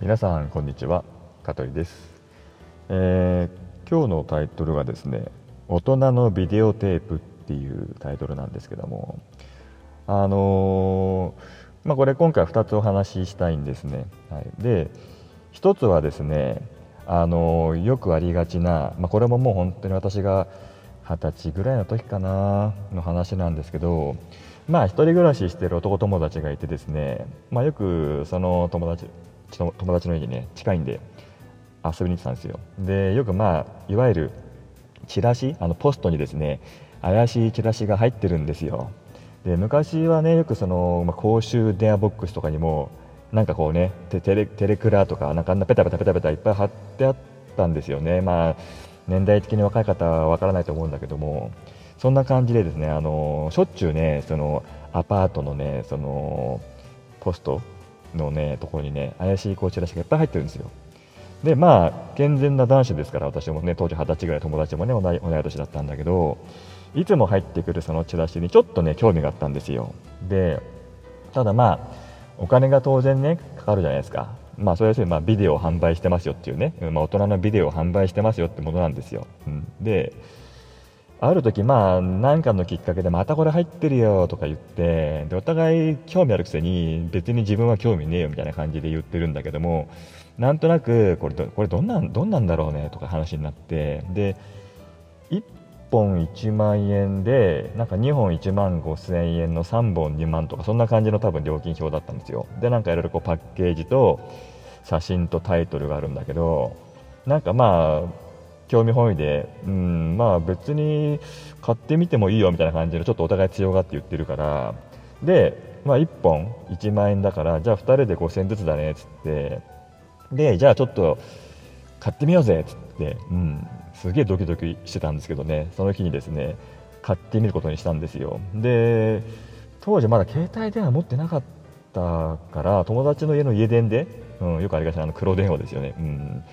皆さんこんにちは香取です、えー、今日のタイトルがですね大人のビデオテープっていうタイトルなんですけどもあのー、まあ、これ今回2つお話ししたいんですね、はい、で1つはですねあのー、よくありがちな、まあ、これももう本当に私が二十歳ぐらいの時かなの話なんですけどまあ一人暮らししてる男友達がいてですね、まあ、よくその友達友達の家にね近いんで遊びに行ってたんですよ。でよくまあいわゆるチラシあのポストにですね怪しいチラシが入ってるんですよ。で昔はねよくその、まあ、公衆電話ボックスとかにもなんかこうねテレテレクラとかなんかあんなペタペタペタペタいっぱい貼ってあったんですよね。まあ年代的に若い方はわからないと思うんだけどもそんな感じでですねあのしょっちゅうねそのアパートのねそのポストのねところにね怪しいこうチラシがいっぱい入ってるんですよ。でまあ健全な男子ですから私もね当時二十歳ぐらい友達もね同い年だったんだけどいつも入ってくるそのチラシにちょっとね興味があったんですよ。でただまあお金が当然ねかかるじゃないですか。まあそれはまあビデオを販売してますよっていうね、まあ、大人のビデオを販売してますよってものなんですよ、うん、である時まあ何かのきっかけでまたこれ入ってるよとか言ってでお互い興味あるくせに別に自分は興味ねえよみたいな感じで言ってるんだけどもなんとなくこれどこれどんなんどんなんだろうねとか話になってで1本1万円でなんか2本1万5000円の3本2万とかそんな感じの多分料金表だったんですよ。でなんかいろいろこうパッケージと写真とタイトルがあるんだけどなんかまあ興味本位で、うん、まあ別に買ってみてもいいよみたいな感じでちょっとお互い強がって言ってるからで、まあ、1本1万円だからじゃあ2人で5000円ずつだねっつって。でじゃあちょっと買ってみようぜっつって、うん、すげえドキドキしてたんですけどね。その日にですね買ってみることにしたんですよ。で当時まだ携帯電話持ってなかったから友達の家の家電で、うん、よくありがちなあの黒電話ですよね、うん。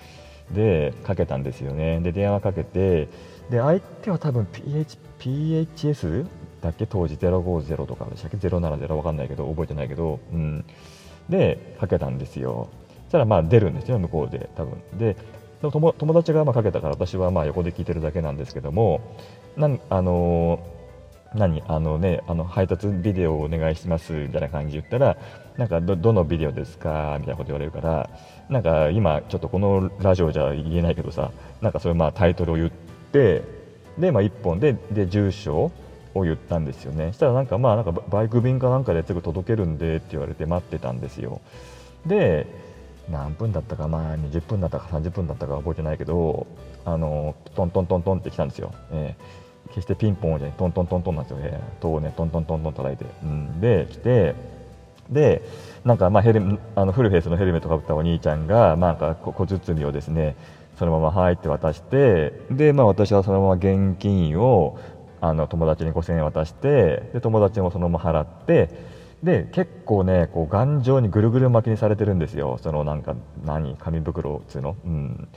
でかけたんですよね。で電話かけてで相手は多分 PH PHS だっけ？当時050とかでしたっけ？070わかんないけど覚えてないけど、うん、でかけたんですよ。そしたらまあ出るんですよ向こうで多分。で友達がまかけたから私はまあ横で聞いてるだけなんですけどもなんあのー何？あのねあの配達ビデオをお願いしますみたいな感じで言ったらなんかどのビデオですか？みたいなこと言われるからなんか今ちょっとこのラジオじゃ言えないけどさなんかそれまあタイトルを言ってでまあ1本でで住所を言ったんですよね。したらなんかまあなんかバイク便かなんかですぐ届けるんでって言われて待ってたんですよ。で何分だったかまあ20分だったか30分だったか覚えてないけどあのトントントントンって来たんですよ、えー決してピンポンじゃないトントントントンなんですよね塔をねトントントントン叩いて、うん、で来てでなんかまあヘルあのフルフェイスのヘルメットかぶったお兄ちゃんが、まあ、なんか小包をですねそのまま入って渡してで、まあ、私はそのまま現金をあの友達に5000円渡してで友達もそのまま払ってで結構ねこう頑丈にぐるぐる巻きにされてるんですよそのなんか何紙袋っつうの、うん、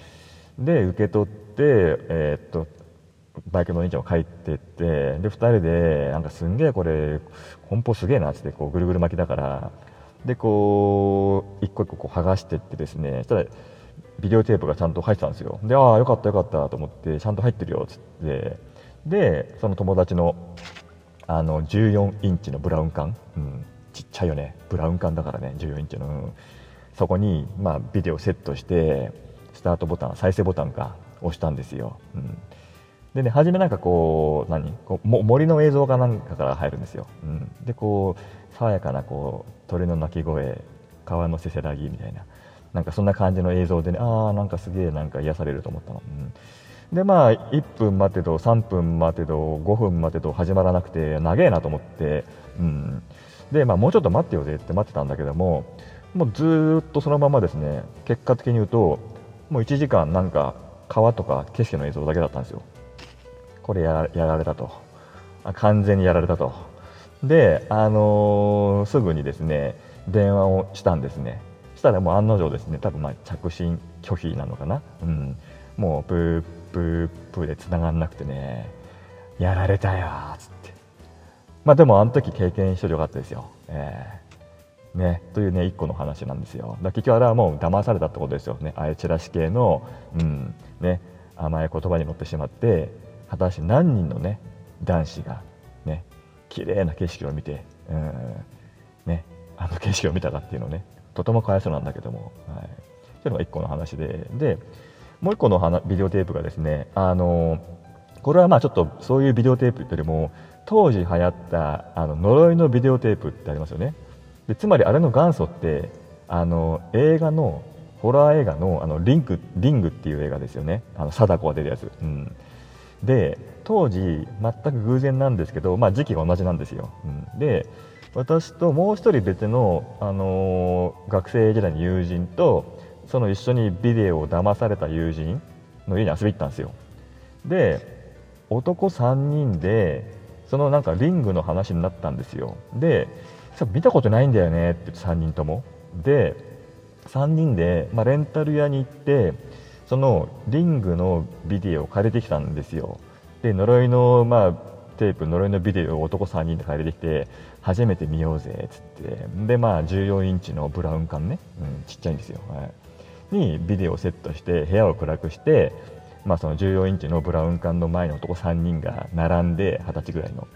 で受け取ってえー、っとバイクのお兄ちゃんが帰ってってで2人でなんかすんげえこれ梱包すげえなってこうぐるぐる巻きだからでこう一個一個こう剥がしてってですねしたらビデオテープがちゃんと入ってたんですよ。でああよかったよかったと思ってちゃんと入ってるよっつって。でその友達のあの14インチのブラウン管、うん、ちっちゃいよね。ブラウン管だからね14インチの、うん、そこに、まあ、ビデオセットしてスタートボタン再生ボタンか押したんですよ、うん。でね、初めなんかこう、何こう森の映像かなんかから入るんですよ。うん、で、こう、爽やかなこう鳥の鳴き声、川のせせらぎみたいな、なんかそんな感じの映像でね、ああ、なんかすげえなんか癒されると思ったの。うん、で、まあ、1分待てど、3分待てど、5分待てど始まらなくて、長えなと思って、うん、で、まあ、もうちょっと待ってよぜって待ってたんだけども、もうずっとそのままですね、結果的に言うと、もう1時間なんか川とか景色の映像だけだったんですよ。これやられたと。あ完全にやられたと。で、あのー、すぐにですね電話をしたんですね。したらもう案の定ですね多分まあ着信拒否なのかな、うん、もうプープープーで繋がんなくてねやられたよっつって。まあでもあの時経験しといてよかったですよ、えね、というね一個の話なんですよ。だ結局あれはもう騙されたってことですよね。ああいうチラシ系の、うん。ね、甘い言葉に乗ってしまって果たして何人のね男子がね綺麗な景色を見て、うんね、あの景色を見たかっていうのねとてもかわいそうなんだけども、はい、というのが1個の話ででもう1個のビデオテープがですねあのこれはまあちょっとそういうビデオテープよりも当時流行ったあの呪いのビデオテープってありますよね。でつまりあれの元祖ってあの映画のホラー映画のあのリングリングっていう映画ですよね。あの貞子が出るやつ、うん、で当時全く偶然なんですけど、まあ、時期が同じなんですよ、うん、で私ともう一人別の、あのー、学生時代の友人とその一緒にビデオを騙された友人の家に遊び行ったんですよ。で男3人でそのなんかリングの話になったんですよ。で見たことないんだよねって3人とも。で3人で、まあ、レンタル屋に行ってそのリングのビデオを借りてきたんですよ。で呪いの、まあ、テープ呪いのビデオを男3人で借りてきて初めて見ようぜっつって。でまあ14インチのブラウン管ね、うん、ちっちゃいんですよ、はい、にビデオをセットして部屋を暗くしてまあ、その14インチのブラウン管の前に男3人が並んで20歳ぐらいの。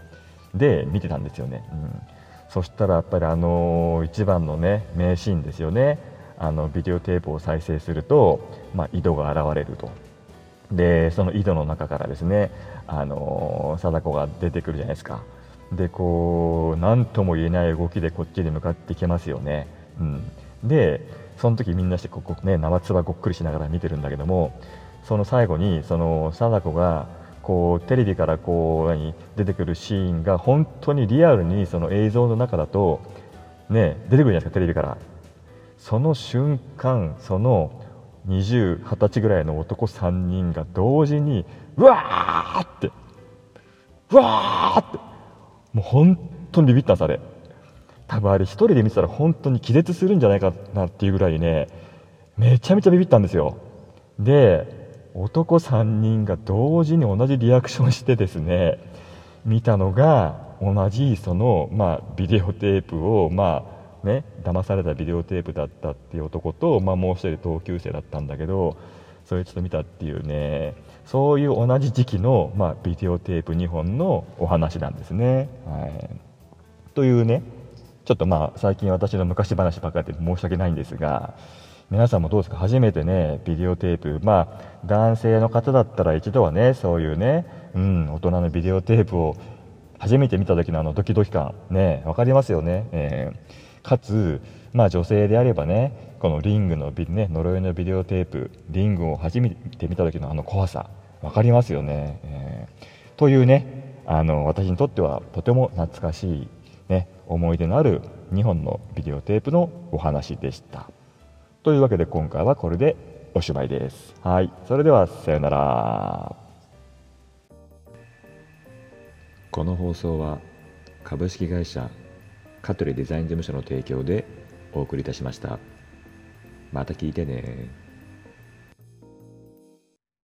で見てたんですよね、うん、そしたらやっぱりあの一番のね名シーンですよね。あのビデオテープを再生すると、まあ、井戸が現れると。でその井戸の中からですねあの貞子が出てくるじゃないですか。でこう何とも言えない動きでこっちに向かってきますよね、うん、でその時みんなしてここ、ね、生唾ごっくりしながら見てるんだけどもその最後にその貞子がこうテレビからこう出てくるシーンが本当にリアルにその映像の中だと、ね、出てくるじゃないですかテレビから。その瞬間その20、20歳ぐらいの男3人が同時にうわーってうわーってもう本当にビビったんですあれ。多分あれ1人で見てたら本当に気絶するんじゃないかなっていうぐらいねめちゃめちゃビビったんですよ。で男3人が同時に同じリアクションしてですね見たのが同じその、まあ、ビデオテープを、まあね、騙されたビデオテープだったっていう男と、まあ、もう1人同級生だったんだけどそれちょっと見たっていうねそういう同じ時期の、まあ、ビデオテープ2本のお話なんですね。はい、というねちょっとまあ最近私の昔話ばっかりで申し訳ないんですが皆さんもどうですか？初めてねビデオテープまあ男性の方だったら一度はねそういうね、うん、大人のビデオテープを初めて見た時のあのドキドキ感ね分かりますよね、えー、かつまあ女性であればねこのリングのビ、ね、呪いのビデオテープリングを初めて見た時のあの怖さ分かりますよね、えー、というねあの私にとってはとても懐かしい、ね、思い出のある2本のビデオテープのお話でした。というわけで今回はこれでおしまいです。はい、それではさようなら。この放送は株式会社香取デザイン事務所の提供でお送りいたしました。また聞いてね